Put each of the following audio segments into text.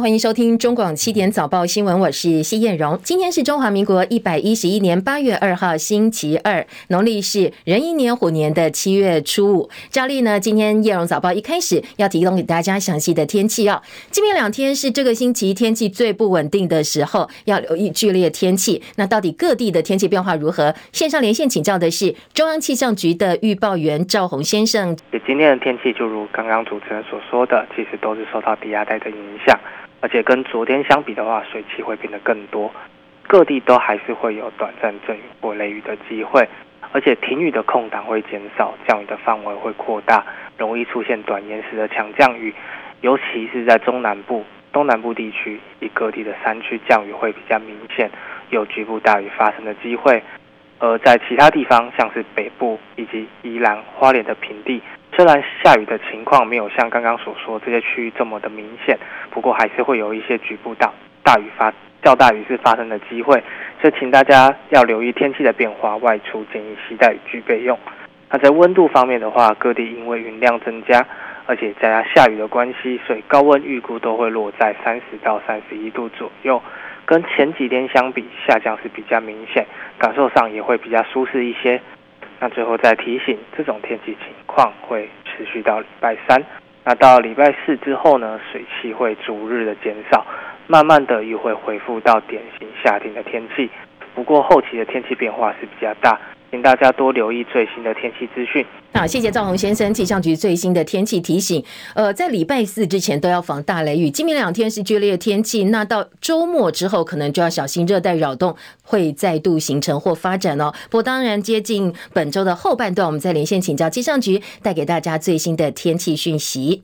欢迎收听中广七点早报新闻，我是谢燕荣。今天是中华民国一百一十一年八月二号，星期二，农历是壬寅年虎年的七月初五。照例呢，今天燕荣早报一开始要提供给大家详细的天气哦。今明两天是这个星期天气最不稳定的时候，要留意剧烈天气。那到底各地的天气变化如何？线上连线请教的是中央气象局的预报员赵宏先生。今天的天气就如刚刚主持人所说的，其实都是受到低压带的影响。而且跟昨天相比的话，水汽会变得更多，各地都还是会有短暂阵雨或雷雨的机会，而且停雨的空档会减少，降雨的范围会扩大，容易出现短延时的强降雨，尤其是在中南部、东南部地区，以各地的山区降雨会比较明显，有局部大雨发生的机会。而在其他地方，像是北部以及宜兰花莲的平地，虽然下雨的情况没有像刚刚所说这些区域这么的明显，不过还是会有一些局部大大雨发较大雨是发生的机会，所以请大家要留意天气的变化，外出建议携带雨具备用。那在温度方面的话，各地因为云量增加，而且加上下雨的关系，所以高温预估都会落在三十到三十一度左右。跟前几天相比，下降是比较明显，感受上也会比较舒适一些。那最后再提醒，这种天气情况会持续到礼拜三。那到礼拜四之后呢，水汽会逐日的减少，慢慢的又会恢复到典型夏天的天气。不过后期的天气变化是比较大。请大家多留意最新的天气资讯。好，谢谢赵宏先生，气象局最新的天气提醒。呃，在礼拜四之前都要防大雷雨。今明两天是剧烈天气，那到周末之后可能就要小心热带扰动会再度形成或发展哦。不过当然，接近本周的后半段，我们再连线请教气象局，带给大家最新的天气讯息。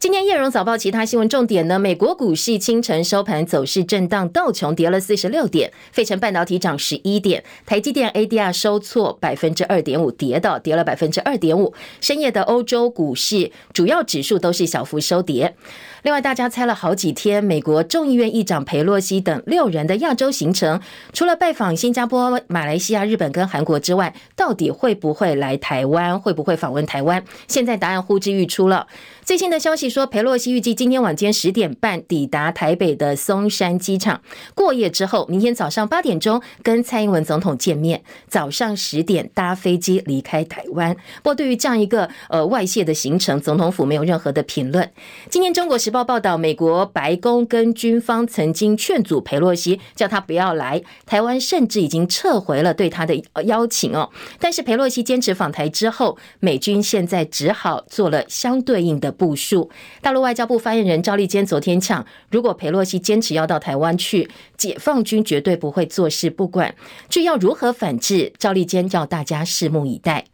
今天燕荣早报其他新闻重点呢？美国股市清晨收盘走势震荡，道琼跌了四十六点，费城半导体涨十一点，台积电 ADR 收挫百分之二点五，跌到跌了百分之二点五。深夜的欧洲股市主要指数都是小幅收跌。另外，大家猜了好几天，美国众议院议长裴洛西等六人的亚洲行程，除了拜访新加坡、马来西亚、日本跟韩国之外，到底会不会来台湾？会不会访问台湾？现在答案呼之欲出了。最新的消息说，佩洛西预计今天晚间十点半抵达台北的松山机场过夜之后，明天早上八点钟跟蔡英文总统见面，早上十点搭飞机离开台湾。不过，对于这样一个呃外泄的行程，总统府没有任何的评论。今天《中国时报》报道，美国白宫跟军方曾经劝阻佩洛西，叫他不要来台湾，甚至已经撤回了对他的邀请哦。但是佩洛西坚持访台之后，美军现在只好做了相对应的。部署。大陆外交部发言人赵立坚昨天呛，如果裴洛西坚持要到台湾去，解放军绝对不会坐视不管。至要如何反制，赵立坚叫大家拭目以待。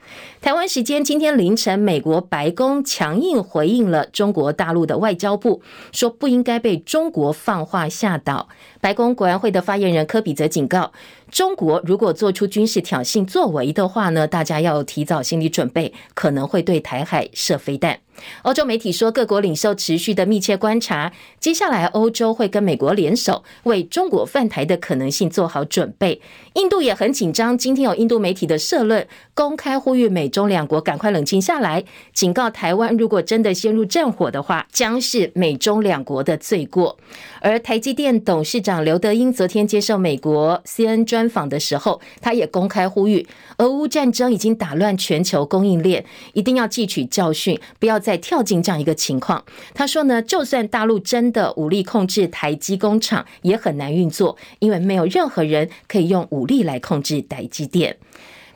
台湾时间今天凌晨，美国白宫强硬回应了中国大陆的外交部，说不应该被中国放话吓倒。白宫国安会的发言人科比则警告，中国如果做出军事挑衅作为的话呢，大家要提早心理准备，可能会对台海射飞弹。欧洲媒体说，各国领袖持续的密切观察，接下来欧洲会跟美国联手，为中国犯台的可能性做好准备。印度也很紧张，今天有印度媒体的社论，公开呼吁美中两国赶快冷静下来，警告台湾，如果真的陷入战火的话，将是美中两国的罪过。而台积电董事长刘德英昨天接受美国 CNN 专访的时候，他也公开呼吁，俄乌战争已经打乱全球供应链，一定要汲取教训，不要再跳进这样一个情况。他说呢，就算大陆真的武力控制台积工厂，也很难运作，因为没有任何人可以用武力来控制台积电。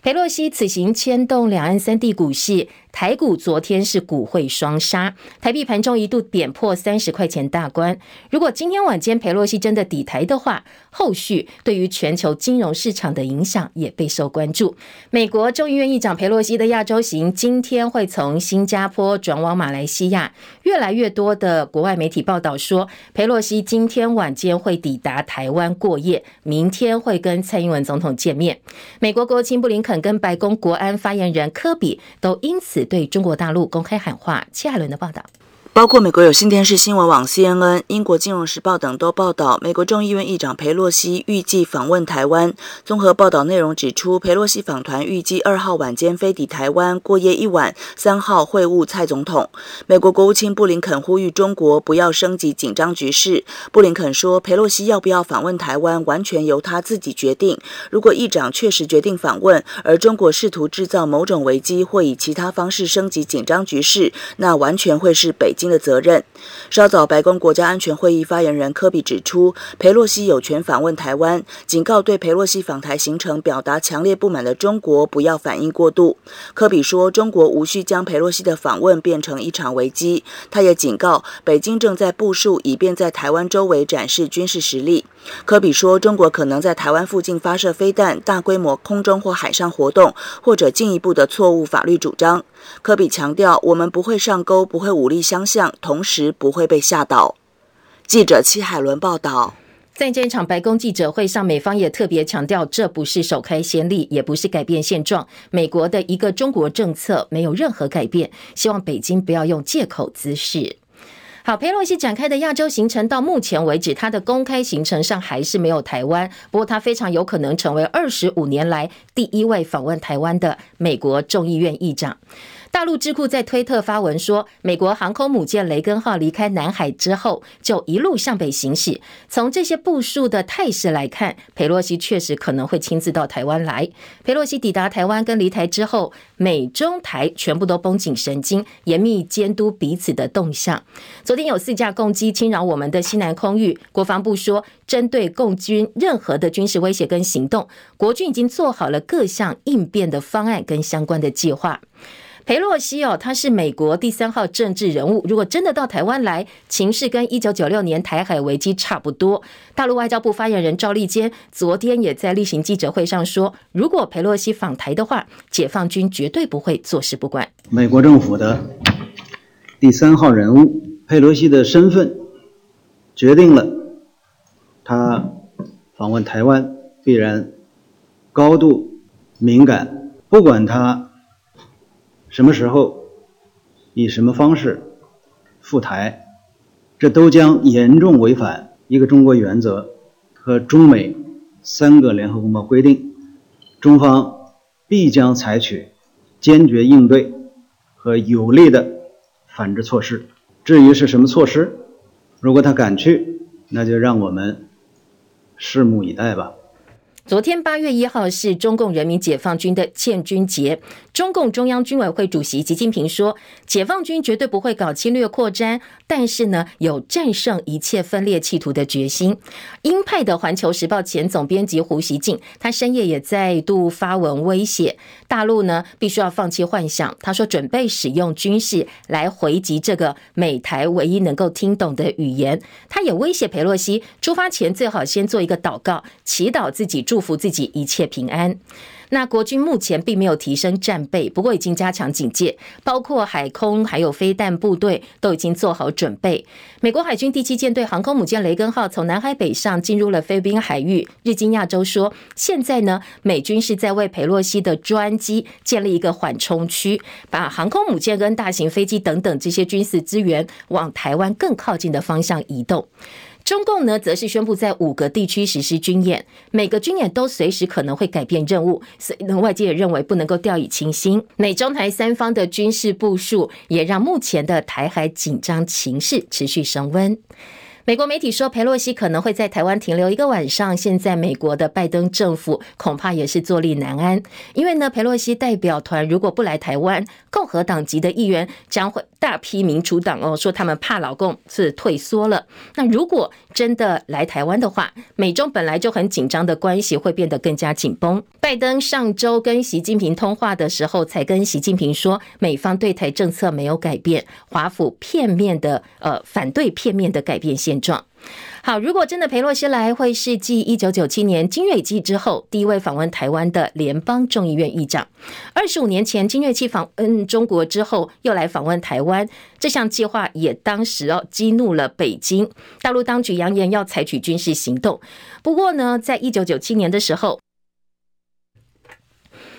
裴洛西此行牵动两岸三地股市。台股昨天是股汇双杀，台币盘中一度点破三十块钱大关。如果今天晚间裴洛西真的抵台的话，后续对于全球金融市场的影响也备受关注。美国众议院议长裴洛西的亚洲行今天会从新加坡转往马来西亚，越来越多的国外媒体报道说，裴洛西今天晚间会抵达台湾过夜，明天会跟蔡英文总统见面。美国国务卿布林肯跟白宫国安发言人科比都因此。对中国大陆公开喊话，谢海伦的报道。包括美国有线电视新闻网 CNN、英国金融时报等都报道，美国众议院议长佩洛西预计访问台湾。综合报道内容指出，佩洛西访团预计二号晚间飞抵台湾过夜一晚，三号会晤蔡总统。美国国务卿布林肯呼吁中国不要升级紧张局势。布林肯说，佩洛西要不要访问台湾，完全由他自己决定。如果议长确实决定访问，而中国试图制造某种危机或以其他方式升级紧张局势，那完全会是北京的责任。稍早，白宫国家安全会议发言人科比指出，佩洛西有权访问台湾，警告对佩洛西访台行程表达强烈不满的中国不要反应过度。科比说，中国无需将佩洛西的访问变成一场危机。他也警告，北京正在部署，以便在台湾周围展示军事实力。科比说，中国可能在台湾附近发射飞弹、大规模空中或海上活动，或者进一步的错误法律主张。科比强调，我们不会上钩，不会武力相向，同时不会被吓倒。记者戚海伦报道。在这场白宫记者会上，美方也特别强调，这不是首开先例，也不是改变现状。美国的一个中国政策没有任何改变，希望北京不要用借口滋事。好，佩洛西展开的亚洲行程到目前为止，他的公开行程上还是没有台湾。不过，他非常有可能成为二十五年来第一位访问台湾的美国众议院议长。大陆智库在推特发文说，美国航空母舰雷根号离开南海之后，就一路向北行驶。从这些部署的态势来看，裴洛西确实可能会亲自到台湾来。裴洛西抵达台湾跟离台之后，美中台全部都绷紧神经，严密监督彼此的动向。昨天有四架共机侵扰我们的西南空域，国防部说，针对共军任何的军事威胁跟行动，国军已经做好了各项应变的方案跟相关的计划。裴洛西哦，他是美国第三号政治人物。如果真的到台湾来，情势跟一九九六年台海危机差不多。大陆外交部发言人赵立坚昨天也在例行记者会上说，如果裴洛西访台的话，解放军绝对不会坐视不管。美国政府的第三号人物佩洛西的身份，决定了他访问台湾必然高度敏感，不管他。什么时候，以什么方式赴台，这都将严重违反一个中国原则和中美三个联合公报规定。中方必将采取坚决应对和有力的反制措施。至于是什么措施，如果他敢去，那就让我们拭目以待吧。昨天八月一号是中共人民解放军的建军节，中共中央军委会主席习近平说，解放军绝对不会搞侵略扩张，但是呢，有战胜一切分裂企图的决心。鹰派的《环球时报》前总编辑胡锡进，他深夜也再度发文威胁大陆呢，必须要放弃幻想。他说，准备使用军事来回击这个美台唯一能够听懂的语言。他也威胁裴洛西出发前最好先做一个祷告，祈祷自己住。祝福自己一切平安。那国军目前并没有提升战备，不过已经加强警戒，包括海空还有飞弹部队都已经做好准备。美国海军第七舰队航空母舰雷根号从南海北上进入了菲律宾海域。日经亚洲说，现在呢，美军是在为佩洛西的专机建立一个缓冲区，把航空母舰跟大型飞机等等这些军事资源往台湾更靠近的方向移动。中共呢，则是宣布在五个地区实施军演，每个军演都随时可能会改变任务，所以呢，外界也认为不能够掉以轻心。美中台三方的军事部署，也让目前的台海紧张情势持续升温。美国媒体说，裴洛西可能会在台湾停留一个晚上。现在，美国的拜登政府恐怕也是坐立难安，因为呢，裴洛西代表团如果不来台湾，共和党籍的议员将会大批民主党哦，说他们怕老共是退缩了。那如果真的来台湾的话，美中本来就很紧张的关系会变得更加紧绷。拜登上周跟习近平通话的时候，才跟习近平说，美方对台政策没有改变，华府片面的呃反对片面的改变现状。好，如果真的裴洛西来，会是继一九九七年金瑞基之后第一位访问台湾的联邦众议院议长。二十五年前金瑞基访嗯中国之后，又来访问台湾，这项计划也当时哦激怒了北京，大陆当局扬言要采取军事行动。不过呢，在一九九七年的时候。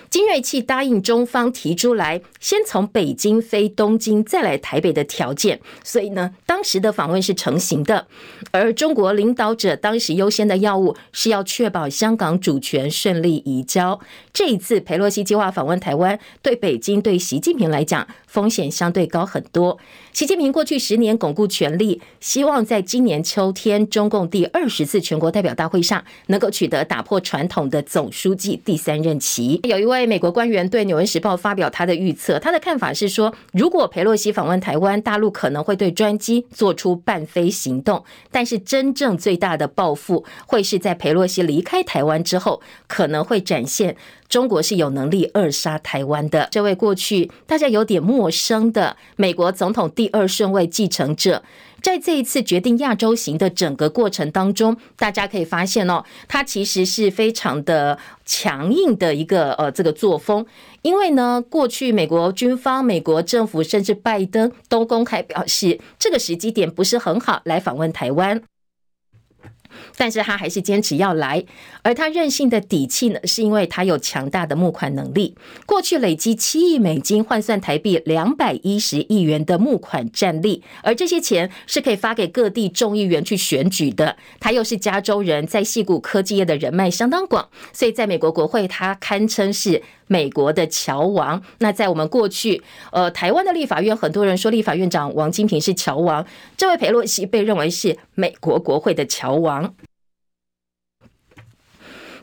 金瑞气答应中方提出来，先从北京飞东京，再来台北的条件，所以呢，当时的访问是成型的。而中国领导者当时优先的要务是要确保香港主权顺利移交。这一次，裴洛西计划访问台湾，对北京、对习近平来讲，风险相对高很多。习近平过去十年巩固权力，希望在今年秋天中共第二十次全国代表大会上，能够取得打破传统的总书记第三任期。有一位美国官员对《纽约时报》发表他的预测，他的看法是说，如果裴洛西访问台湾，大陆可能会对专机做出伴飞行动，但是真正最大的报复会是在裴洛西离开台湾之后，可能会展现。中国是有能力扼杀台湾的。这位过去大家有点陌生的美国总统第二顺位继承者，在这一次决定亚洲行的整个过程当中，大家可以发现哦，他其实是非常的强硬的一个呃这个作风。因为呢，过去美国军方、美国政府甚至拜登都公开表示，这个时机点不是很好来访问台湾。但是他还是坚持要来，而他任性的底气呢，是因为他有强大的募款能力。过去累积七亿美金，换算台币两百一十亿元的募款战力，而这些钱是可以发给各地众议员去选举的。他又是加州人，在矽谷科技业的人脉相当广，所以在美国国会，他堪称是美国的乔王。那在我们过去，呃，台湾的立法院，很多人说立法院长王金平是乔王，这位裴洛西被认为是美国国会的乔王。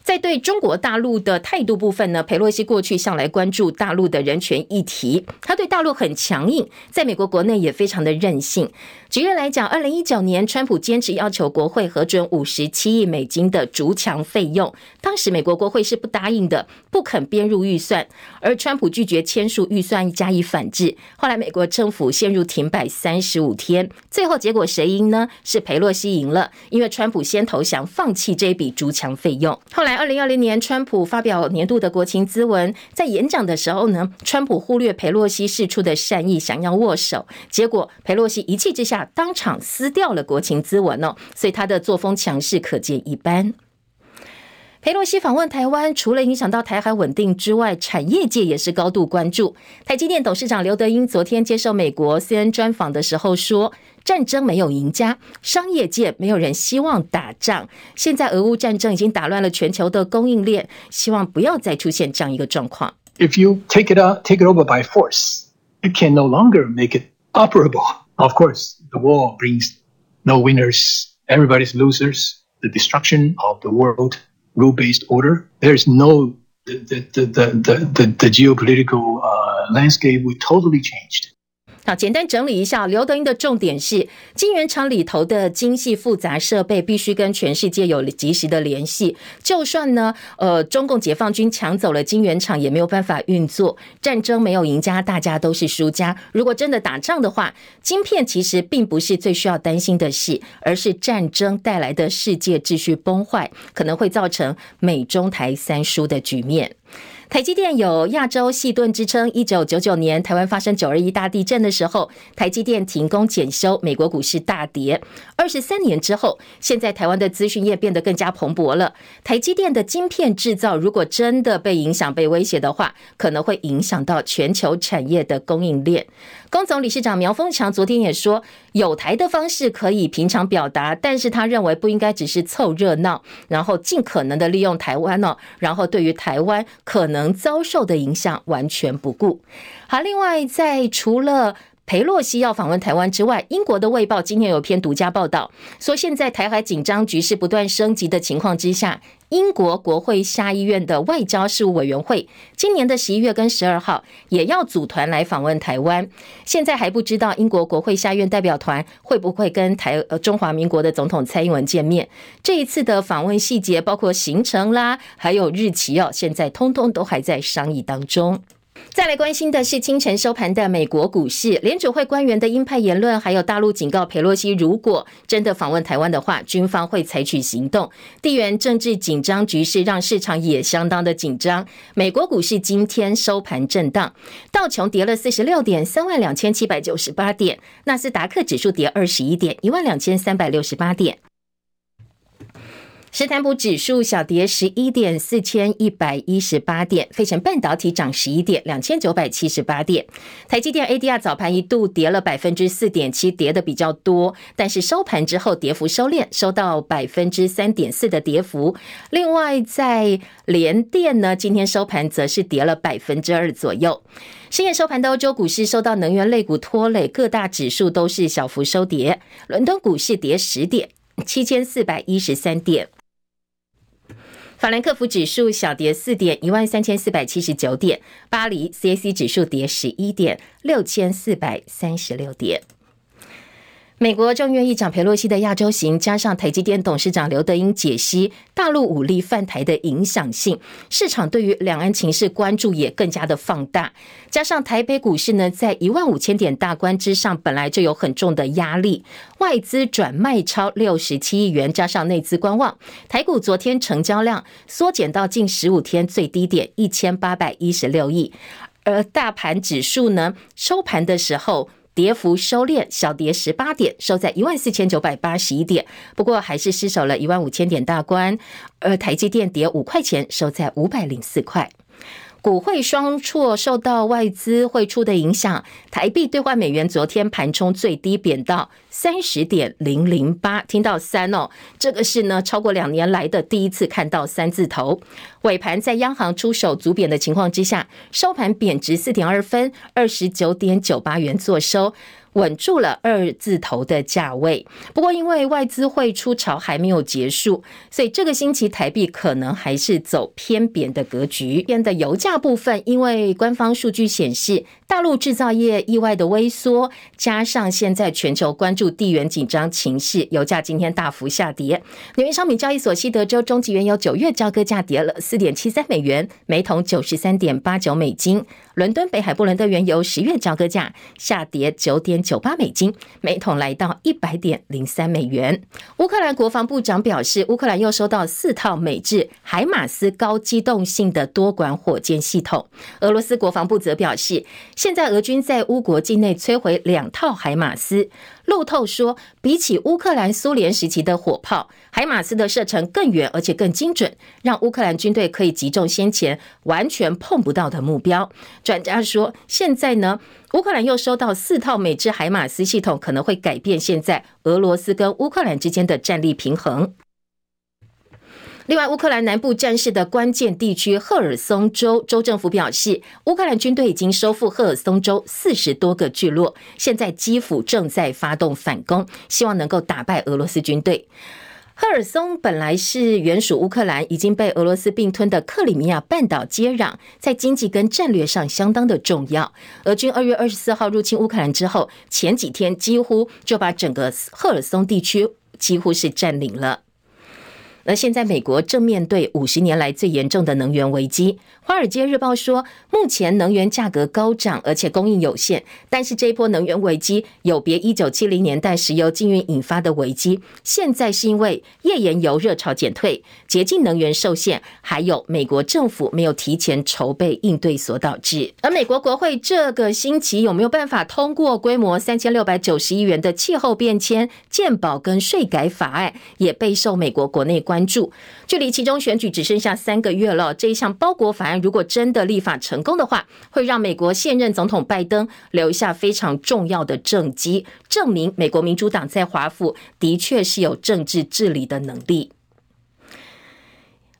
在对中国大陆的态度部分呢，裴洛西过去向来关注大陆的人权议题，他对大陆很强硬，在美国国内也非常的任性。举例来讲，二零一九年，川普坚持要求国会核准五十七亿美金的筑墙费用，当时美国国会是不答应的，不肯编入预算，而川普拒绝签署预算加以反制。后来美国政府陷入停摆三十五天，最后结果谁赢呢？是裴洛西赢了，因为川普先投降，放弃这笔筑墙费用。后来二零二零年，川普发表年度的国情咨文，在演讲的时候呢，川普忽略裴洛西示出的善意，想要握手，结果裴洛西一气之下。当场撕掉了国情咨文哦，所以他的作风强势可见一斑。裴洛西访问台湾，除了影响到台海稳定之外，产业界也是高度关注。台积电董事长刘德英昨天接受美国 CNN 专访的时候说：“战争没有赢家，商业界没有人希望打仗。现在俄乌战争已经打乱了全球的供应链，希望不要再出现这样一个状况。If you take it out, take it over by force, you can no longer make it operable. Of course.” The war brings no winners. Everybody's losers. The destruction of the world rule-based order. There is no the the the the the, the geopolitical uh, landscape will totally changed. 好，简单整理一下，刘德英的重点是，晶圆厂里头的精细复杂设备必须跟全世界有及时的联系。就算呢，呃，中共解放军抢走了晶圆厂，也没有办法运作。战争没有赢家，大家都是输家。如果真的打仗的话，晶片其实并不是最需要担心的事，而是战争带来的世界秩序崩坏，可能会造成美中台三输的局面。台积电有亚洲细盾之称。一九九九年，台湾发生九二一大地震的时候，台积电停工检修，美国股市大跌。二十三年之后，现在台湾的资讯业变得更加蓬勃了。台积电的晶片制造，如果真的被影响、被威胁的话，可能会影响到全球产业的供应链。工总理事长苗丰强昨天也说，有台的方式可以平常表达，但是他认为不应该只是凑热闹，然后尽可能的利用台湾呢，然后对于台湾可能能遭受的影响完全不顾。好，另外在除了裴洛西要访问台湾之外，英国的《卫报》今天有篇独家报道，说现在台海紧张局势不断升级的情况之下，英国国会下议院的外交事务委员会今年的十一月跟十二号也要组团来访问台湾。现在还不知道英国国会下院代表团会不会跟台呃中华民国的总统蔡英文见面。这一次的访问细节包括行程啦，还有日期哦，现在通通都还在商议当中。再来关心的是清晨收盘的美国股市，联储会官员的鹰派言论，还有大陆警告裴洛西，如果真的访问台湾的话，军方会采取行动。地缘政治紧张局势让市场也相当的紧张。美国股市今天收盘震荡，道琼跌了四十六点，三万两千七百九十八点；纳斯达克指数跌二十一点，一万两千三百六十八点。石坦普指数小跌十一点，四千一百一十八点；费城半导体涨十一点，两千九百七十八点。台积电 ADR 早盘一度跌了百分之四点七，跌的比较多，但是收盘之后跌幅收敛，收到百分之三点四的跌幅。另外，在联电呢，今天收盘则是跌了百分之二左右。深夜收盘的欧洲股市受到能源类股拖累，各大指数都是小幅收跌。伦敦股市跌十点，七千四百一十三点。法兰克福指数小跌四点，一万三千四百七十九点；巴黎 CAC 指数跌十一点，六千四百三十六点。美国众议院议长佩洛西的亚洲行，加上台积电董事长刘德英解析大陆武力犯台的影响性，市场对于两岸情势关注也更加的放大。加上台北股市呢，在一万五千点大关之上，本来就有很重的压力，外资转卖超六十七亿元，加上内资观望，台股昨天成交量缩减到近十五天最低点一千八百一十六亿，而大盘指数呢，收盘的时候。跌幅收敛，小跌十八点，收在一万四千九百八十一点。不过还是失守了一万五千点大关。而台积电跌五块钱，收在五百零四块。股汇双挫，受到外资汇出的影响，台币兑换美元昨天盘中最低贬到三十点零零八，听到三哦，这个是呢超过两年来的第一次看到三字头。尾盘在央行出手足贬的情况之下，收盘贬值四点二分，二十九点九八元作收。稳住了二字头的价位，不过因为外资汇出潮还没有结束，所以这个星期台币可能还是走偏贬的格局。边的油价部分，因为官方数据显示，大陆制造业意外的微缩，加上现在全球关注地缘紧张情势，油价今天大幅下跌。纽约商品交易所西德州中级原油九月交割价跌了四点七三美元，每桶九十三点八九美金。伦敦北海布伦特原油十月交割价下跌九点九八美金，每桶来到一百点零三美元。乌克兰国防部长表示，乌克兰又收到四套美制海马斯高机动性的多管火箭系统。俄罗斯国防部则表示，现在俄军在乌国境内摧毁两套海马斯。路透说，比起乌克兰苏联时期的火炮，海马斯的射程更远，而且更精准，让乌克兰军队可以击中先前完全碰不到的目标。专家说，现在呢，乌克兰又收到四套美制海马斯系统，可能会改变现在俄罗斯跟乌克兰之间的战力平衡。另外，乌克兰南部战事的关键地区赫尔松州州政府表示，乌克兰军队已经收复赫尔松州四十多个聚落，现在基辅正在发动反攻，希望能够打败俄罗斯军队。赫尔松本来是原属乌克兰，已经被俄罗斯并吞的克里米亚半岛接壤，在经济跟战略上相当的重要。俄军二月二十四号入侵乌克兰之后，前几天几乎就把整个赫尔松地区几乎是占领了。而现在，美国正面对五十年来最严重的能源危机。《华尔街日报》说，目前能源价格高涨，而且供应有限。但是这一波能源危机有别一九七零年代石油禁运引发的危机，现在是因为页岩油热潮减退、洁净能源受限，还有美国政府没有提前筹备应对所导致。而美国国会这个星期有没有办法通过规模三千六百九十亿元的气候变迁、健保跟税改法案，也备受美国国内关关注。距离其中选举只剩下三个月了，这一项包裹法案。如果真的立法成功的话，会让美国现任总统拜登留下非常重要的政绩，证明美国民主党在华府的确是有政治治理的能力。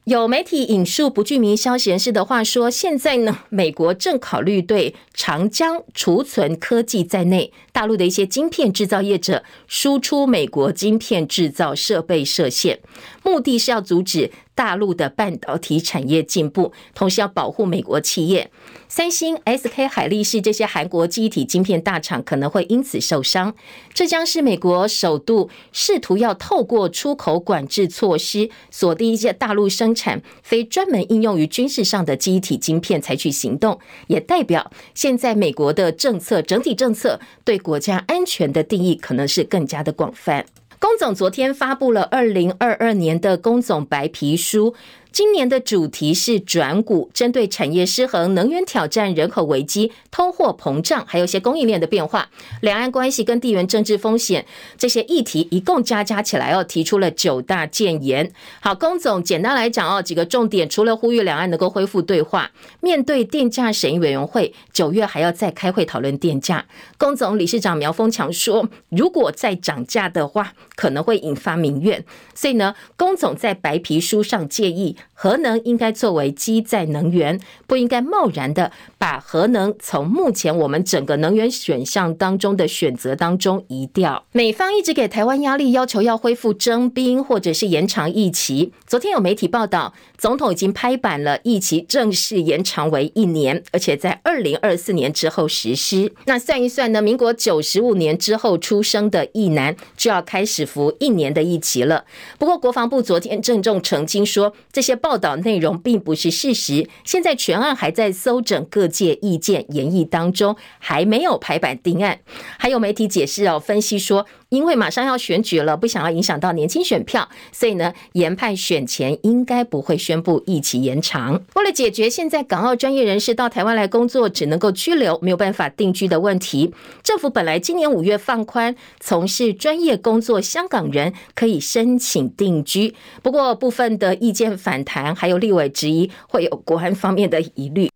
有媒体引述不具名消息人士的话说，现在呢，美国正考虑对长江储存科技在内大陆的一些晶片制造业者输出美国晶片制造设备设限，目的是要阻止。大陆的半导体产业进步，同时要保护美国企业。三星、SK 海力士这些韩国记忆体晶片大厂可能会因此受伤。这将是美国首度试图要透过出口管制措施锁定一些大陆生产非专门应用于军事上的记忆体晶片采取行动，也代表现在美国的政策整体政策对国家安全的定义可能是更加的广泛。工总昨天发布了二零二二年的工总白皮书。今年的主题是转股，针对产业失衡、能源挑战、人口危机、通货膨胀，还有一些供应链的变化、两岸关系跟地缘政治风险这些议题，一共加加起来哦，提出了九大建言。好，龚总简单来讲哦，几个重点，除了呼吁两岸能够恢复对话，面对电价审议委员会九月还要再开会讨论电价。龚总理事长苗丰强说，如果再涨价的话，可能会引发民怨，所以呢，龚总在白皮书上建议，核能应该作为基载能源，不应该贸然的把核能从目前我们整个能源选项当中的选择当中移掉。美方一直给台湾压力，要求要恢复征兵或者是延长役期。昨天有媒体报道，总统已经拍板了，役期正式延长为一年，而且在二零二四年之后实施。那算一算呢，民国九十五年之后出生的役男就要开始服一年的役期了。不过国防部昨天郑重澄清说，这些报道内容并不是事实。现在全案还在搜整各界意见研议当中，还没有排版定案。还有媒体解释哦，分析说。因为马上要选举了，不想要影响到年轻选票，所以呢，研判选前应该不会宣布一起延长。为了解决现在港澳专业人士到台湾来工作只能够居留，没有办法定居的问题，政府本来今年五月放宽，从事专业工作香港人可以申请定居。不过部分的意见反弹，还有立委质疑会有国安方面的疑虑。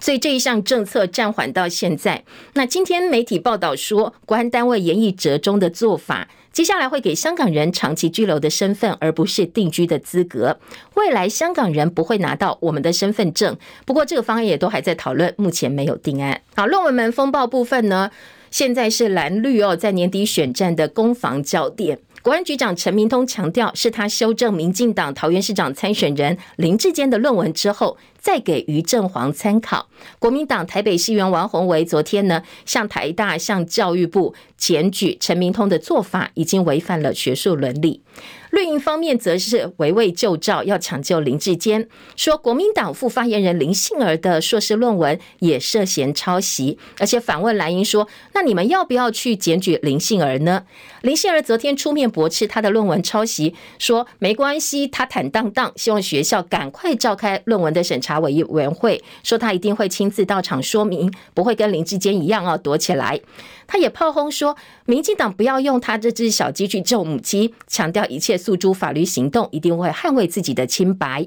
所以这一项政策暂缓到现在。那今天媒体报道说，国安单位研议折中的做法，接下来会给香港人长期居留的身份，而不是定居的资格。未来香港人不会拿到我们的身份证。不过这个方案也都还在讨论，目前没有定案。好，论文门风暴部分呢，现在是蓝绿哦，在年底选战的攻防焦点。国安局长陈明通强调，是他修正民进党桃园市长参选人林志坚的论文之后，再给于正煌参考。国民党台北市议员王宏维昨天呢，向台大、向教育部检举陈明通的做法已经违反了学术伦理。绿营方面则是围魏救赵，要抢救林志坚，说国民党副发言人林杏儿的硕士论文也涉嫌抄袭，而且反问蓝营说：“那你们要不要去检举林杏儿呢？”林杏儿昨天出面驳斥他的论文抄袭，说没关系，他坦荡荡，希望学校赶快召开论文的审查委员会，说他一定会亲自到场说明，不会跟林志坚一样啊躲起来。他也炮轰说，民进党不要用他这只小鸡去救母鸡，强调一切诉诸法律行动，一定会捍卫自己的清白。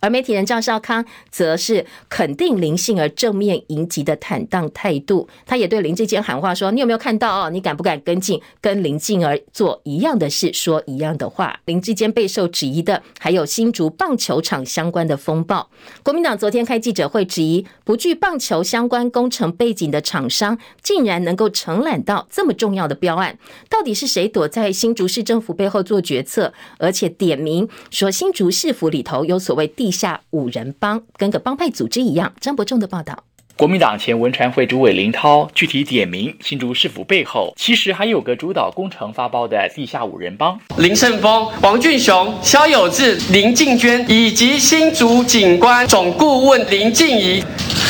而媒体人赵少康则是肯定林杏儿正面迎击的坦荡态度，他也对林志坚喊话说：“你有没有看到哦？你敢不敢跟进跟林静儿做一样的事，说一样的话？”林志坚备受质疑的还有新竹棒球场相关的风暴。国民党昨天开记者会质疑，不具棒球相关工程背景的厂商竟然能够承揽到这么重要的标案，到底是谁躲在新竹市政府背后做决策？而且点名说新竹市府里头有所谓地。地下五人帮跟个帮派组织一样。张伯仲的报道。国民党前文传会主委林涛具体点名，新竹市府背后其实还有个主导工程发包的地下五人帮：林胜峰、王俊雄、肖有志、林静娟，以及新竹警官总顾问林静怡。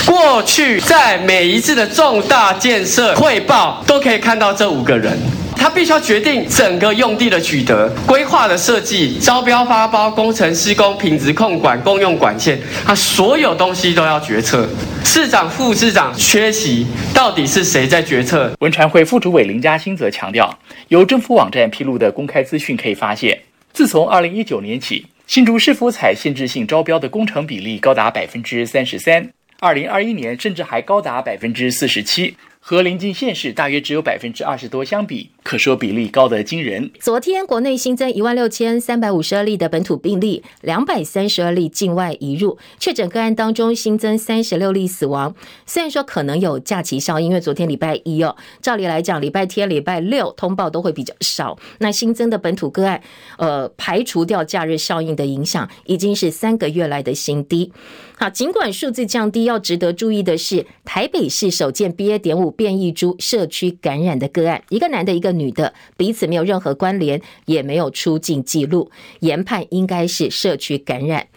过去在每一次的重大建设汇报，都可以看到这五个人。他必须要决定整个用地的取得、规划的设计、招标发包、工程施工、品质控管、公用管线，他所有东西都要决策。市长、副市长缺席，到底是谁在决策？文传会副主委林嘉欣则强调，由政府网站披露的公开资讯可以发现，自从二零一九年起，新竹市府采限制性招标的工程比例高达百分之三十三，二零二一年甚至还高达百分之四十七。和邻近县市大约只有百分之二十多相比，可说比例高得惊人。昨天国内新增一万六千三百五十二例的本土病例，两百三十二例境外移入确诊个案当中新增三十六例死亡。虽然说可能有假期效应，因为昨天礼拜一哦，照理来讲礼拜天、礼拜六通报都会比较少。那新增的本土个案，呃，排除掉假日效应的影响，已经是三个月来的新低。好，尽管数字降低，要值得注意的是，台北市首见 BA. 点五变异株社区感染的个案，一个男的，一个个女的，彼此没有任何关联，也没有出境记录，研判应该是社区感染。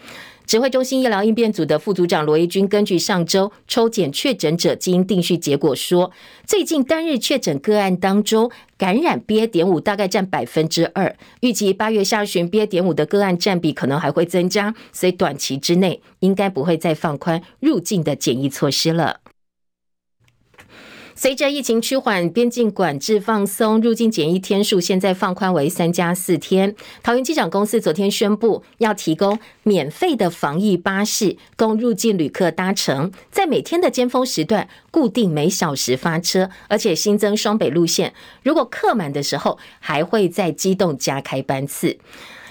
指挥中心医疗应变组的副组长罗一军根据上周抽检确诊者基因定序结果说，最近单日确诊个案当中，感染 BA. 点五大概占百分之二，预计八月下旬 BA. 点五的个案占比可能还会增加，所以短期之内应该不会再放宽入境的检疫措施了。随着疫情趋缓，边境管制放松，入境检疫天数现在放宽为三加四天。桃园机场公司昨天宣布，要提供免费的防疫巴士，供入境旅客搭乘，在每天的尖峰时段固定每小时发车，而且新增双北路线。如果客满的时候，还会再机动加开班次。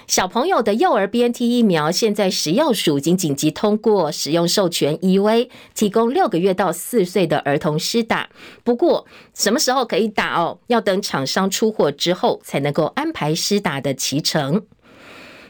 小朋友的幼儿 BNT 疫苗，现在食药署已经紧急通过使用授权 EV，提供六个月到四岁的儿童施打。不过，什么时候可以打哦？要等厂商出货之后，才能够安排施打的期程。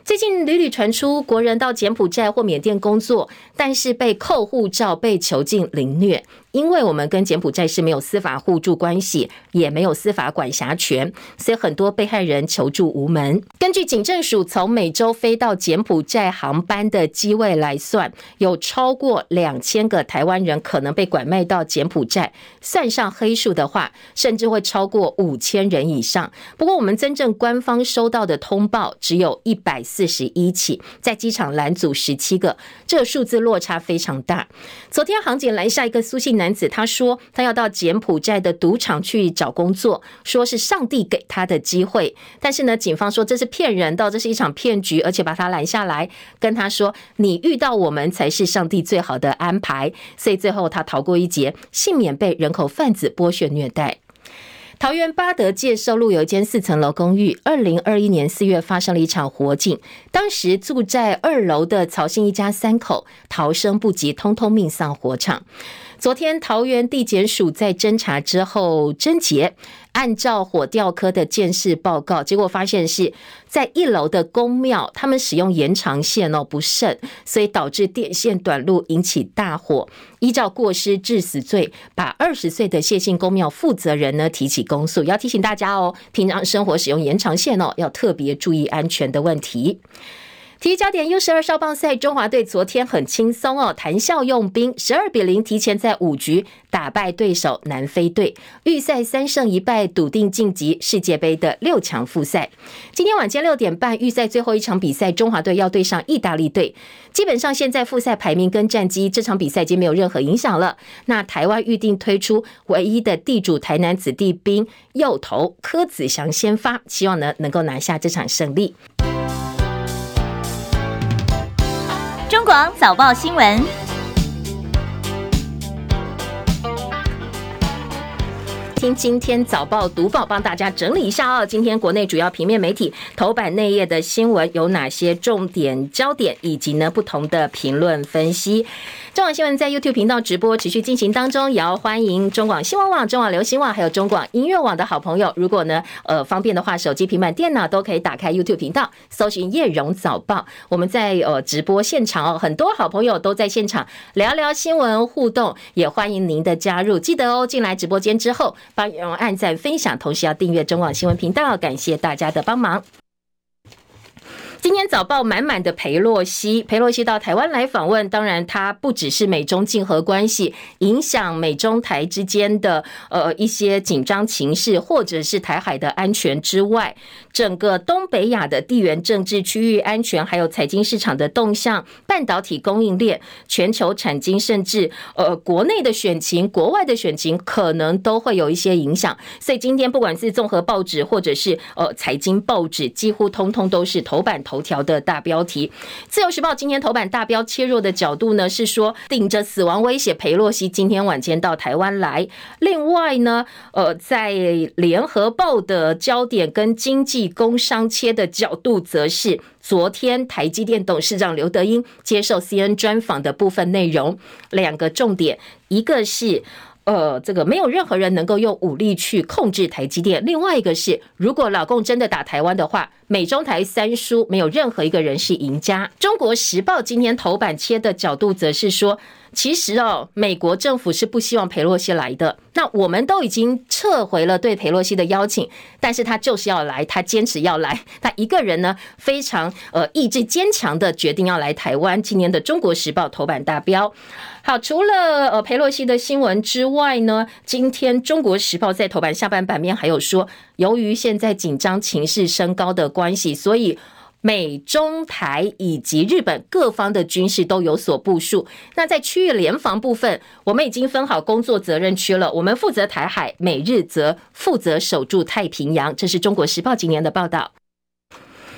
最近屡屡传出国人到柬埔寨或缅甸工作，但是被扣护照、被囚禁、凌虐。因为我们跟柬埔寨是没有司法互助关系，也没有司法管辖权，所以很多被害人求助无门。根据警政署从美洲飞到柬埔寨航班的机位来算，有超过两千个台湾人可能被拐卖到柬埔寨，算上黑数的话，甚至会超过五千人以上。不过，我们真正官方收到的通报只有一百四十一起，在机场拦阻十七个，这个数字落差非常大。昨天航检拦下一个苏姓男。男子他说他要到柬埔寨的赌场去找工作，说是上帝给他的机会。但是呢，警方说这是骗人的，这是一场骗局，而且把他拦下来，跟他说你遇到我们才是上帝最好的安排。所以最后他逃过一劫，幸免被人口贩子剥削虐待。桃园八德界寿路有一间四层楼公寓，二零二一年四月发生了一场火警，当时住在二楼的曹姓一家三口逃生不及，通通命丧火场。昨天桃园地检署在侦查之后侦结，按照火调科的鉴识报告，结果发现是在一楼的宫庙，他们使用延长线哦不慎，所以导致电线短路引起大火。依照过失致死罪，把二十岁的谢姓宫庙负责人呢提起公诉。要提醒大家哦，平常生活使用延长线哦，要特别注意安全的问题。体育焦点，U 十二少棒赛，中华队昨天很轻松哦，谈笑用兵，十二比零提前在五局打败对手南非队，预赛三胜一败，笃定晋级世界杯的六强复赛。今天晚间六点半，预赛最后一场比赛，中华队要对上意大利队。基本上现在复赛排名跟战绩，这场比赛已经没有任何影响了。那台湾预定推出唯一的地主台南子弟兵右投柯子祥先发，希望呢能够拿下这场胜利。早报新闻。听今天早报读报，帮大家整理一下哦。今天国内主要平面媒体头版内页的新闻有哪些重点焦点，以及呢不同的评论分析。中广新闻在 YouTube 频道直播持续进行当中，也要欢迎中广新闻网、中广流行网还有中广音乐网的好朋友。如果呢呃方便的话，手机、平板电脑都可以打开 YouTube 频道，搜寻叶蓉早报。我们在呃直播现场哦，很多好朋友都在现场聊聊新闻互动，也欢迎您的加入。记得哦，进来直播间之后。帮叶蓉按赞分享，同时要订阅中广新闻频道，感谢大家的帮忙。今天早报满满的裴洛西，裴洛西到台湾来访问，当然他不只是美中竞合关系影响美中台之间的呃一些紧张情势，或者是台海的安全之外，整个东北亚的地缘政治、区域安全，还有财经市场的动向、半导体供应链、全球产经，甚至呃国内的选情、国外的选情，可能都会有一些影响。所以今天不管是综合报纸或者是呃财经报纸，几乎通通都是头版头。头条的大标题，《自由时报》今天头版大标切入的角度呢，是说顶着死亡威胁，裴洛西今天晚间到台湾来。另外呢，呃，在《联合报》的焦点跟经济工商切的角度，则是昨天台积电董事长刘德英接受 C N 专访的部分内容。两个重点，一个是。呃，这个没有任何人能够用武力去控制台积电。另外一个是，如果老共真的打台湾的话，美中台三输，没有任何一个人是赢家。中国时报今天头版切的角度则是说，其实哦，美国政府是不希望佩洛西来的。那我们都已经撤回了对佩洛西的邀请，但是他就是要来，他坚持要来，他一个人呢非常呃意志坚强的决定要来台湾。今年的中国时报头版大标。好，除了呃佩洛西的新闻之外呢，今天中国时报在头版下半版面还有说，由于现在紧张情势升高的关系，所以美中台以及日本各方的军事都有所部署。那在区域联防部分，我们已经分好工作责任区了，我们负责台海，美日则负责守住太平洋。这是中国时报今年的报道。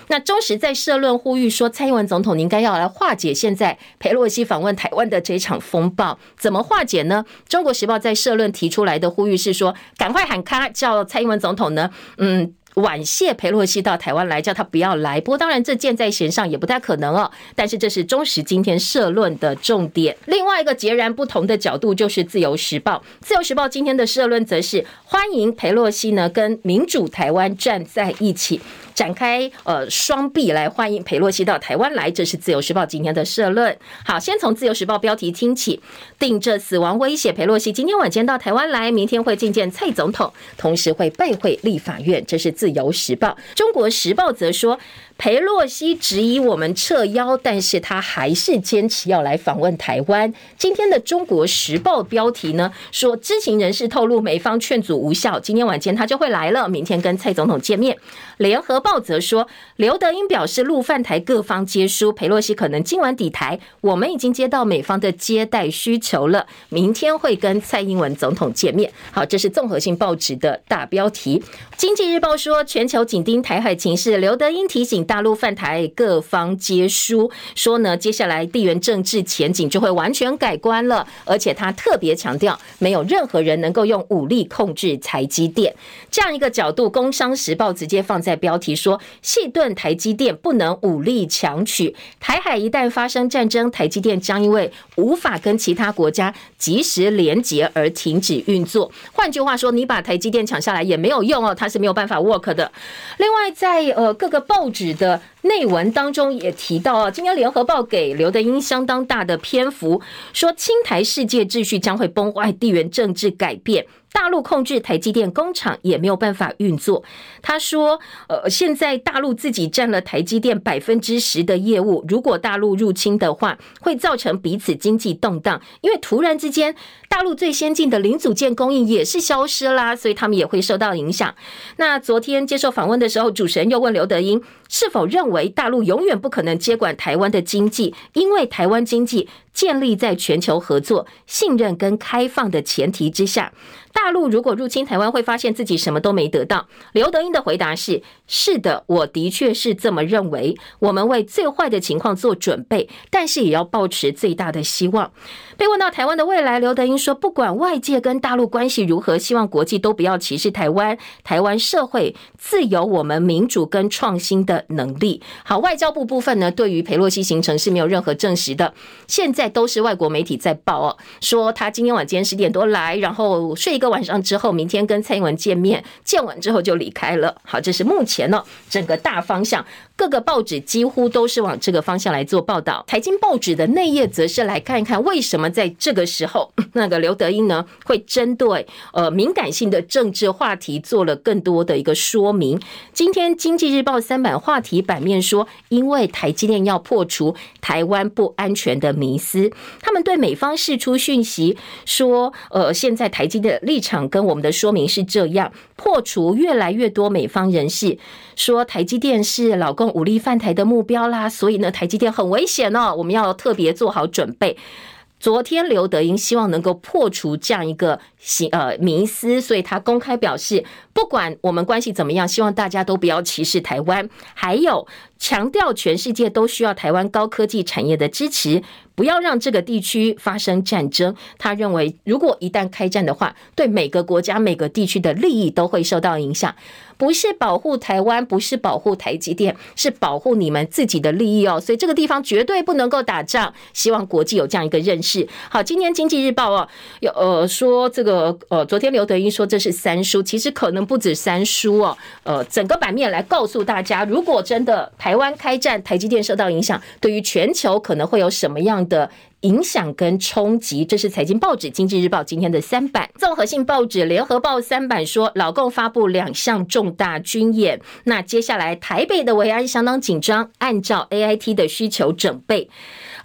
那中时在社论呼吁说，蔡英文总统，应该要来化解现在裴洛西访问台湾的这场风暴。怎么化解呢？中国时报在社论提出来的呼吁是说，赶快喊卡，叫蔡英文总统呢，嗯。婉谢裴洛西到台湾来，叫他不要来。不过当然，这箭在弦上也不太可能哦。但是这是中时今天社论的重点。另外一个截然不同的角度就是自由时报。自由时报今天的社论则是欢迎裴洛西呢跟民主台湾站在一起，展开呃双臂来欢迎佩洛西到台湾来。这是自由时报今天的社论。好，先从自由时报标题听起，定着死亡威胁，佩洛西今天晚间到台湾来，明天会觐见蔡总统，同时会拜会立法院。这是自由时报，中国时报则说，裴洛西质疑我们撤邀，但是他还是坚持要来访问台湾。今天的中国时报标题呢，说知情人士透露，美方劝阻无效，今天晚间他就会来了，明天跟蔡总统见面。联合报则说，刘德英表示，陆犯台各方皆输，裴洛西可能今晚抵台，我们已经接到美方的接待需求了，明天会跟蔡英文总统见面。好，这是综合性报纸的大标题。经济日报说。全球紧盯台海情势，刘德英提醒大陆泛台各方皆输，说呢，接下来地缘政治前景就会完全改观了，而且他特别强调，没有任何人能够用武力控制台积电。这样一个角度，工商时报直接放在标题说，细盾台积电不能武力强取，台海一旦发生战争，台积电将因为无法跟其他国家及时连接而停止运作。换句话说，你把台积电抢下来也没有用哦，它是没有办法 work 的。另外，在呃各个报纸的内文当中也提到啊，今天联合报给刘德英相当大的篇幅，说青台世界秩序将会崩坏，地缘政治改变。大陆控制台积电工厂也没有办法运作。他说：“呃，现在大陆自己占了台积电百分之十的业务，如果大陆入侵的话，会造成彼此经济动荡。因为突然之间，大陆最先进的零组件供应也是消失啦，所以他们也会受到影响。那昨天接受访问的时候，主持人又问刘德英是否认为大陆永远不可能接管台湾的经济，因为台湾经济建立在全球合作、信任跟开放的前提之下。”大陆如果入侵台湾，会发现自己什么都没得到。刘德英的回答是：是的，我的确是这么认为。我们为最坏的情况做准备，但是也要抱持最大的希望。被问到台湾的未来，刘德英说：不管外界跟大陆关系如何，希望国际都不要歧视台湾。台湾社会自有我们民主跟创新的能力。好，外交部部分呢，对于裴洛西行程是没有任何证实的。现在都是外国媒体在报哦，说他今天晚间十点多来，然后睡一个。晚上之后，明天跟蔡英文见面，见完之后就离开了。好，这是目前呢整个大方向，各个报纸几乎都是往这个方向来做报道。财经报纸的内页则是来看一看为什么在这个时候，那个刘德英呢会针对呃敏感性的政治话题做了更多的一个说明。今天经济日报三版话题版面说，因为台积电要破除台湾不安全的迷思，他们对美方释出讯息说，呃，现在台积电立场跟我们的说明是这样，破除越来越多美方人士说台积电是老共武力犯台的目标啦，所以呢，台积电很危险哦，我们要特别做好准备。昨天刘德英希望能够破除这样一个呃迷思，所以他公开表示，不管我们关系怎么样，希望大家都不要歧视台湾，还有强调全世界都需要台湾高科技产业的支持，不要让这个地区发生战争。他认为，如果一旦开战的话，对每个国家、每个地区的利益都会受到影响。不是保护台湾，不是保护台积电，是保护你们自己的利益哦。所以这个地方绝对不能够打仗，希望国际有这样一个认识。好，今天经济日报哦，有呃说这个呃，昨天刘德英说这是三叔，其实可能不止三叔哦。呃，整个版面来告诉大家，如果真的台湾开战，台积电受到影响，对于全球可能会有什么样的影响跟冲击？这是财经报纸《经济日报》今天的三版。综合性报纸《联合报》三版说，老共发布两项重大军演。那接下来台北的维安相当紧张，按照 AIT 的需求整备。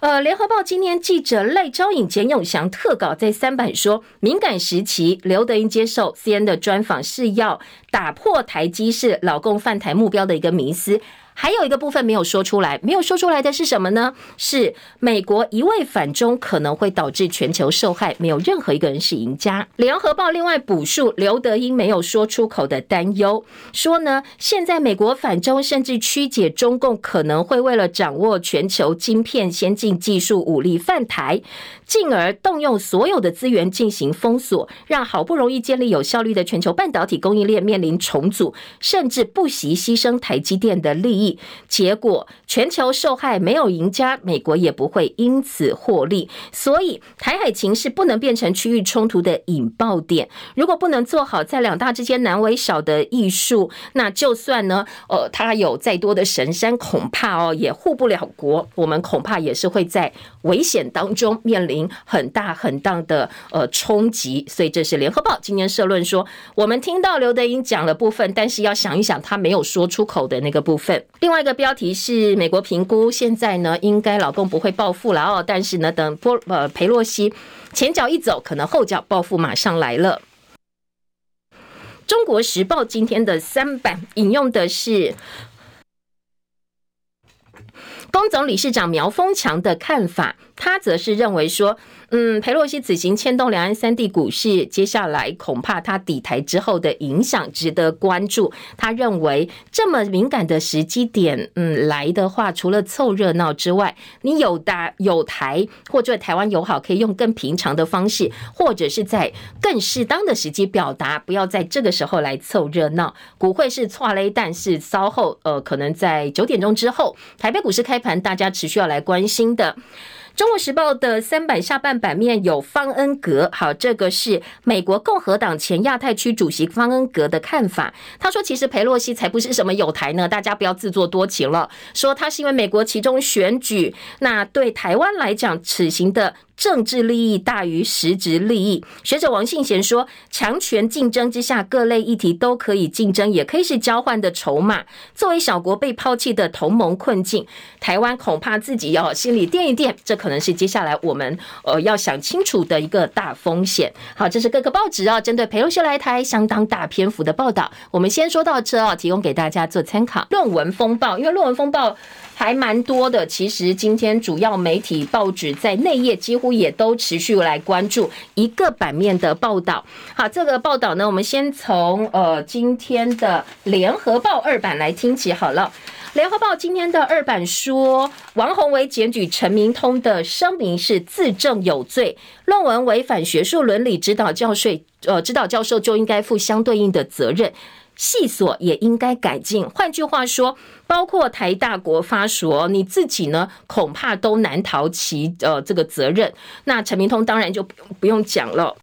呃，《联合报》今天记者赖昭颖、简永祥特稿在三版说，敏感时期，刘德英接受 CNN 的专访是要打破台积是老共犯台目标的一个迷思。还有一个部分没有说出来，没有说出来的是什么呢？是美国一味反中可能会导致全球受害，没有任何一个人是赢家。联合报另外补述刘德英没有说出口的担忧，说呢，现在美国反中甚至曲解中共可能会为了掌握全球晶片先进技术武力犯台，进而动用所有的资源进行封锁，让好不容易建立有效率的全球半导体供应链面临重组，甚至不惜牺牲台积电的利益。结果全球受害，没有赢家，美国也不会因此获利。所以台海情势不能变成区域冲突的引爆点。如果不能做好在两大之间难为小的艺术，那就算呢，呃，他有再多的神山，恐怕哦也护不了国。我们恐怕也是会在危险当中面临很大很大的呃冲击。所以这是联合报今天社论说，我们听到刘德英讲的部分，但是要想一想他没有说出口的那个部分。另外一个标题是美国评估，现在呢应该老公不会报复了哦，但是呢等波呃裴洛西前脚一走，可能后脚报复马上来了。中国时报今天的三版引用的是工总理事长苗丰强的看法，他则是认为说。嗯，裴洛西此行牵动两岸三地股市，接下来恐怕他抵台之后的影响值得关注。他认为这么敏感的时机点，嗯，来的话，除了凑热闹之外，你有大有台或者台湾友好，可以用更平常的方式，或者是在更适当的时机表达，不要在这个时候来凑热闹。股会是剉咧，但是稍后呃，可能在九点钟之后，台北股市开盘，大家持续要来关心的。中国时报的三版下半版面有方恩格，好，这个是美国共和党前亚太区主席方恩格的看法。他说，其实裴洛西才不是什么有台呢，大家不要自作多情了。说他是因为美国其中选举，那对台湾来讲，此行的。政治利益大于实质利益。学者王信贤说，强权竞争之下，各类议题都可以竞争，也可以是交换的筹码。作为小国被抛弃的同盟困境，台湾恐怕自己要心里垫一垫，这可能是接下来我们呃要想清楚的一个大风险。好，这是各个报纸啊针对裴洛西来台相当大篇幅的报道。我们先说到这啊，提供给大家做参考。论文风暴，因为论文风暴。还蛮多的，其实今天主要媒体报纸在内页几乎也都持续来关注一个版面的报道。好，这个报道呢，我们先从呃今天的联合报二版来听起好了。联合报今天的二版说，王宏伟检举陈明通的声明是自证有罪，论文违反学术伦理指导教授，呃，指导教授就应该负相对应的责任。系所也应该改进。换句话说，包括台大国发所，你自己呢，恐怕都难逃其呃这个责任。那陈明通当然就不用讲了。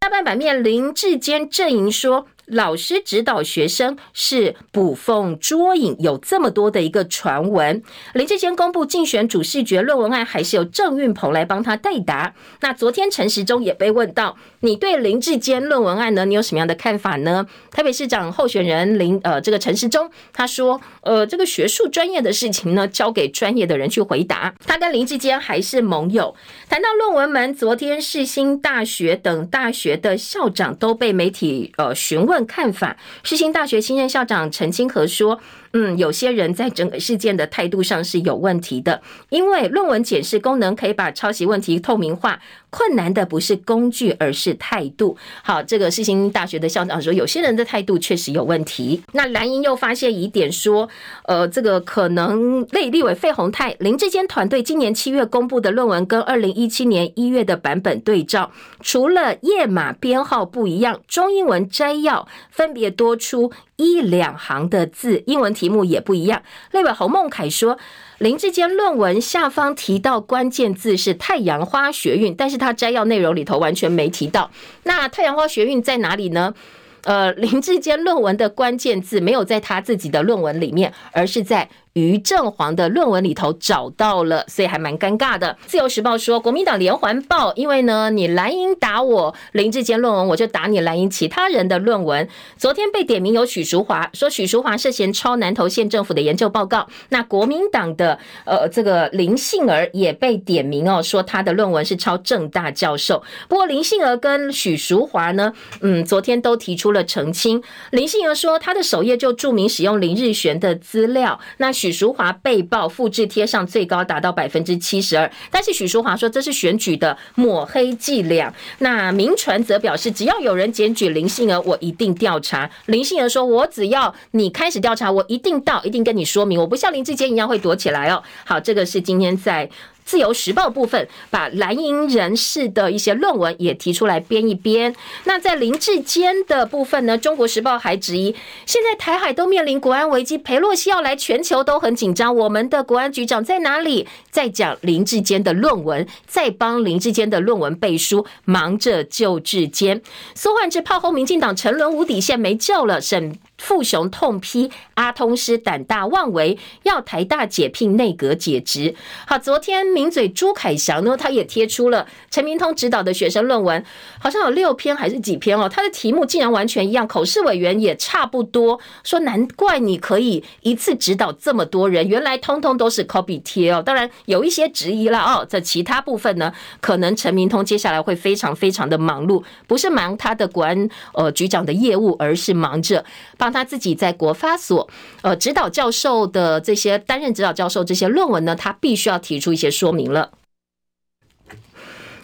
下半版面，林志坚阵营说。老师指导学生是捕风捉影，有这么多的一个传闻。林志坚公布竞选主视觉论文案，还是由郑运鹏来帮他代答。那昨天陈时中也被问到，你对林志坚论文案呢，你有什么样的看法呢？台北市长候选人林呃这个陈时中他说，呃这个学术专业的事情呢，交给专业的人去回答。他跟林志坚还是盟友。谈到论文门，昨天世新大学等大学的校长都被媒体呃询问。看法，世新大学新任校长陈清和说：“嗯，有些人在整个事件的态度上是有问题的，因为论文检视功能可以把抄袭问题透明化。”困难的不是工具，而是态度。好，这个世新大学的校长说，有些人的态度确实有问题。那蓝营又发现疑点，说，呃，这个可能立立委费宏泰、林志坚团队今年七月公布的论文跟二零一七年一月的版本对照，除了页码编号不一样，中英文摘要分别多出一两行的字，英文题目也不一样。那位侯孟凯说，林志坚论文下方提到关键字是太阳花学运，但是他摘要内容里头完全没提到。那太阳花学运在哪里呢？呃，林志坚论文的关键字没有在他自己的论文里面，而是在。于正煌的论文里头找到了，所以还蛮尴尬的。自由时报说，国民党连环爆，因为呢，你蓝营打我林志坚论文，我就打你蓝营其他人的论文。昨天被点名有许淑华，说许淑华涉嫌抄南投县政府的研究报告。那国民党的呃这个林杏儿也被点名哦，说他的论文是抄政大教授。不过林杏儿跟许淑华呢，嗯，昨天都提出了澄清。林杏儿说，他的首页就注明使用林日玄的资料。那许淑华被曝复制贴上最高达到百分之七十二，但是许淑华说这是选举的抹黑伎俩。那明传则表示，只要有人检举林杏儿，我一定调查。林杏儿说，我只要你开始调查，我一定到，一定跟你说明，我不像林志坚一样会躲起来哦。好，这个是今天在。自由时报部分把蓝营人士的一些论文也提出来编一编。那在林志坚的部分呢？中国时报还质疑，现在台海都面临国安危机，裴洛西要来，全球都很紧张。我们的国安局长在哪里？在讲林志坚的论文，在帮林志坚的论文背书，忙着救志坚。苏焕智炮轰民进党沉沦无底线，没救了。沈傅雄痛批阿通师胆大妄为，要台大解聘内阁解职。好，昨天名嘴朱凯翔呢，他也贴出了陈明通指导的学生论文，好像有六篇还是几篇哦，他的题目竟然完全一样，口试委员也差不多，说难怪你可以一次指导这么多人，原来通通都是 copy 贴哦。当然有一些质疑了哦，这其他部分呢，可能陈明通接下来会非常非常的忙碌，不是忙他的国安呃局长的业务，而是忙着。帮他自己在国发所呃指导教授的这些担任指导教授这些论文呢，他必须要提出一些说明了。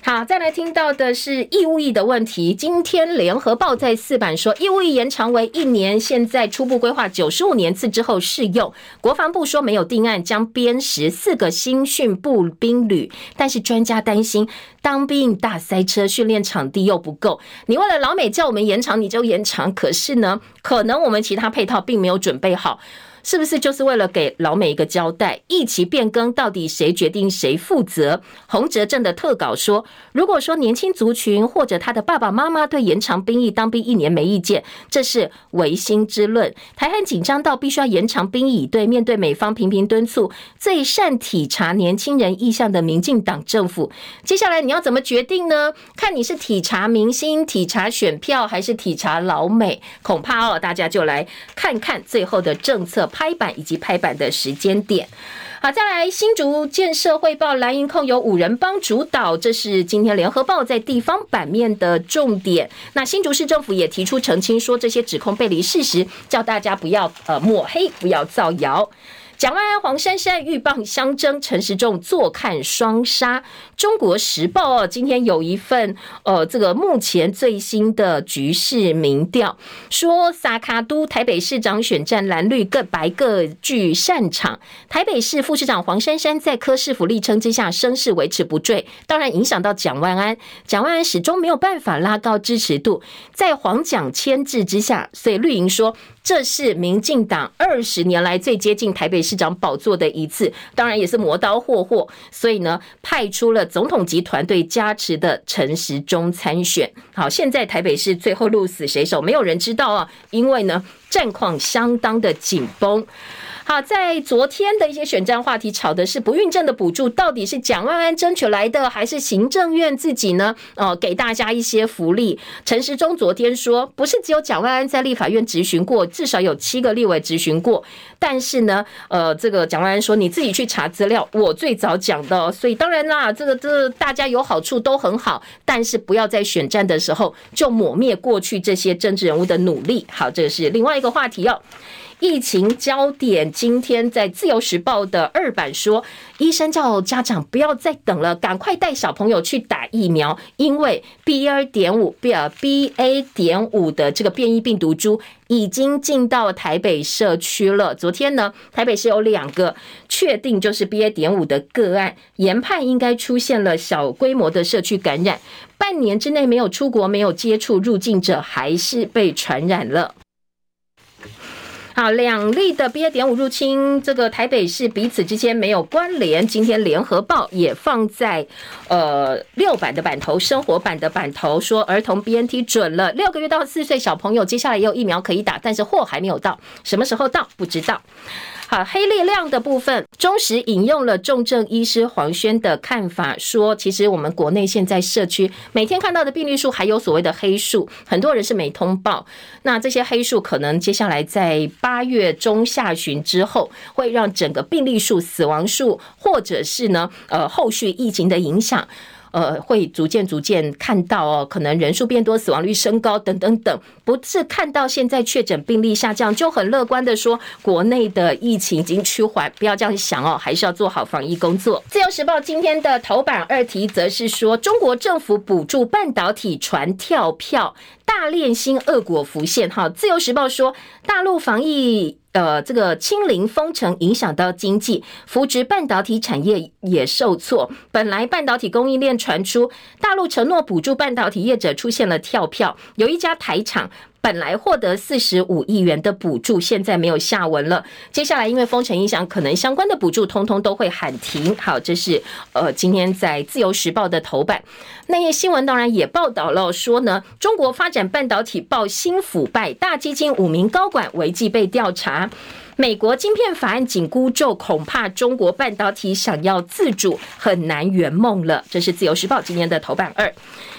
好，再来听到的是义务役的问题。今天联合报在四版说，义务役延长为一年，现在初步规划九十五年次之后适用。国防部说没有定案，将编十四个新训步兵旅，但是专家担心当兵大塞车，训练场地又不够。你为了老美叫我们延长，你就延长，可是呢，可能我们其他配套并没有准备好。是不是就是为了给老美一个交代？一起变更到底谁决定谁负责？洪哲正的特稿说，如果说年轻族群或者他的爸爸妈妈对延长兵役当兵一年没意见，这是违心之论。台海紧张到必须要延长兵役，对面对美方频频敦促，最善体察年轻人意向的民进党政府，接下来你要怎么决定呢？看你是体察民心、体察选票，还是体察老美？恐怕哦，大家就来看看最后的政策。拍板以及拍板的时间点，好，再来新竹建设汇报，蓝营控有五人帮主导，这是今天联合报在地方版面的重点。那新竹市政府也提出澄清，说这些指控背离事实，叫大家不要呃抹黑，不要造谣。蒋万安、黄珊珊鹬蚌相争，陈时中坐看双杀。中国时报哦，今天有一份呃，这个目前最新的局势民调，说萨卡都台北市长选战蓝绿各白各具擅长。台北市副市长黄珊珊在柯市府力撑之下，声势维持不坠，当然影响到蒋万安。蒋万安始终没有办法拉高支持度，在黄蒋牵制之下，所以绿营说。这是民进党二十年来最接近台北市长宝座的一次，当然也是磨刀霍霍，所以呢，派出了总统级团队加持的陈时中参选。好，现在台北市最后鹿死谁手，没有人知道啊，因为呢，战况相当的紧绷。好，在昨天的一些选战话题，吵的是不孕症的补助到底是蒋万安争取来的，还是行政院自己呢？哦，给大家一些福利。陈时中昨天说，不是只有蒋万安在立法院质询过，至少有七个立委质询过。但是呢，呃，这个蒋万安说，你自己去查资料，我最早讲的，所以当然啦，这个这大家有好处都很好，但是不要在选战的时候就抹灭过去这些政治人物的努力。好，这个是另外一个话题哦。疫情焦点，今天在自由时报的二版说，医生叫家长不要再等了，赶快带小朋友去打疫苗，因为 B 二点五 BA. 点五的这个变异病毒株已经进到台北社区了。昨昨天呢，台北市有两个确定就是 BA. 点五的个案，研判应该出现了小规模的社区感染，半年之内没有出国、没有接触入境者，还是被传染了。好，两例的 BA. 点五入侵这个台北市彼此之间没有关联。今天联合报也放在呃六版的版头，生活版的版头说儿童 BNT 准了，六个月到四岁小朋友接下来也有疫苗可以打，但是货还没有到，什么时候到不知道。好，黑力量的部分，中时引用了重症医师黄轩的看法，说其实我们国内现在社区每天看到的病例数还有所谓的黑数，很多人是没通报。那这些黑数可能接下来在八月中下旬之后，会让整个病例数、死亡数，或者是呢，呃，后续疫情的影响。呃，会逐渐逐渐看到哦，可能人数变多，死亡率升高等等等，不是看到现在确诊病例下降就很乐观的说国内的疫情已经趋缓，不要这样想哦，还是要做好防疫工作。自由时报今天的头版二题则是说，中国政府补助半导体船跳票，大链新恶果浮现。哈，自由时报说，大陆防疫。呃，这个清零封城影响到经济，扶植半导体产业也受挫。本来半导体供应链传出，大陆承诺补助半导体业者出现了跳票，有一家台厂。本来获得四十五亿元的补助，现在没有下文了。接下来因为封城影响，可能相关的补助通通都会喊停。好，这是呃今天在自由时报的头版。那页新闻当然也报道了，说呢，中国发展半导体报新腐败，大基金五名高管违纪被调查。美国晶片法案紧箍咒，恐怕中国半导体想要自主很难圆梦了。这是自由时报今天的头版二。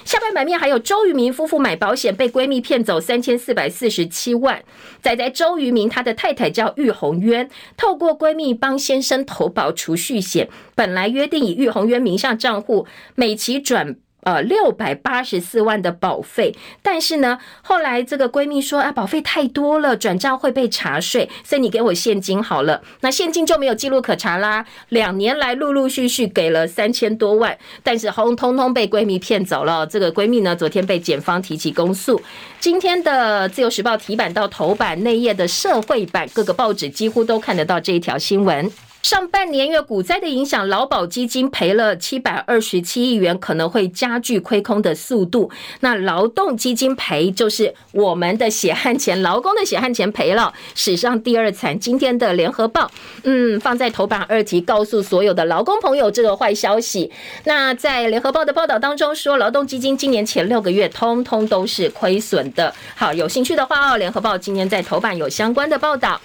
下半版面还有周渝民夫妇买保险被闺蜜骗走三千四百四十七万。仔仔周渝民他的太太叫喻红渊，透过闺蜜帮先生投保储蓄险，本来约定以喻红渊名下账户每期转。呃，六百八十四万的保费，但是呢，后来这个闺蜜说啊，保费太多了，转账会被查税，所以你给我现金好了。那现金就没有记录可查啦。两年来陆陆续续给了三千多万，但是轰通通被闺蜜骗走了。这个闺蜜呢，昨天被检方提起公诉。今天的自由时报提版到头版内页的社会版，各个报纸几乎都看得到这一条新闻。上半年因为股灾的影响，劳保基金赔了七百二十七亿元，可能会加剧亏空的速度。那劳动基金赔就是我们的血汗钱，劳工的血汗钱赔了，史上第二惨。今天的联合报，嗯，放在头版二题，告诉所有的劳工朋友这个坏消息。那在联合报的报道当中说，劳动基金今年前六个月通通都是亏损的。好，有兴趣的话哦，联合报今天在头版有相关的报道。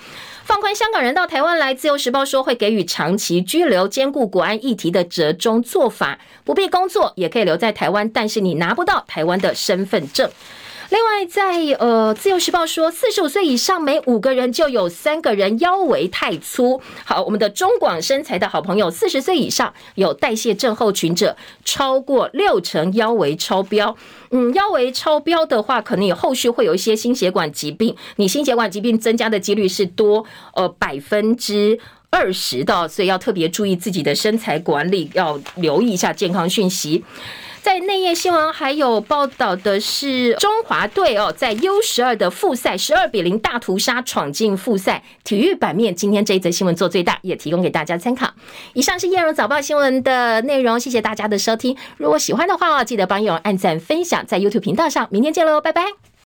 放宽香港人到台湾来，自由时报说会给予长期居留、兼顾国安议题的折中做法，不必工作也可以留在台湾，但是你拿不到台湾的身份证。另外在，呃，《自由时报》说，四十五岁以上每五个人就有三个人腰围太粗。好，我们的中广身材的好朋友，四十岁以上有代谢症候群者，超过六成腰围超标。嗯，腰围超标的话，可能有后续会有一些心血管疾病。你心血管疾病增加的几率是多呃百分之二十的，所以要特别注意自己的身材管理，要留意一下健康讯息。在内页新闻还有报道的是中华队哦，在 U 十二的复赛十二比零大屠杀闯进复赛。体育版面今天这一则新闻做最大，也提供给大家参考。以上是叶荣早报新闻的内容，谢谢大家的收听。如果喜欢的话哦，记得帮叶荣按赞分享，在 YouTube 频道上。明天见喽，拜拜。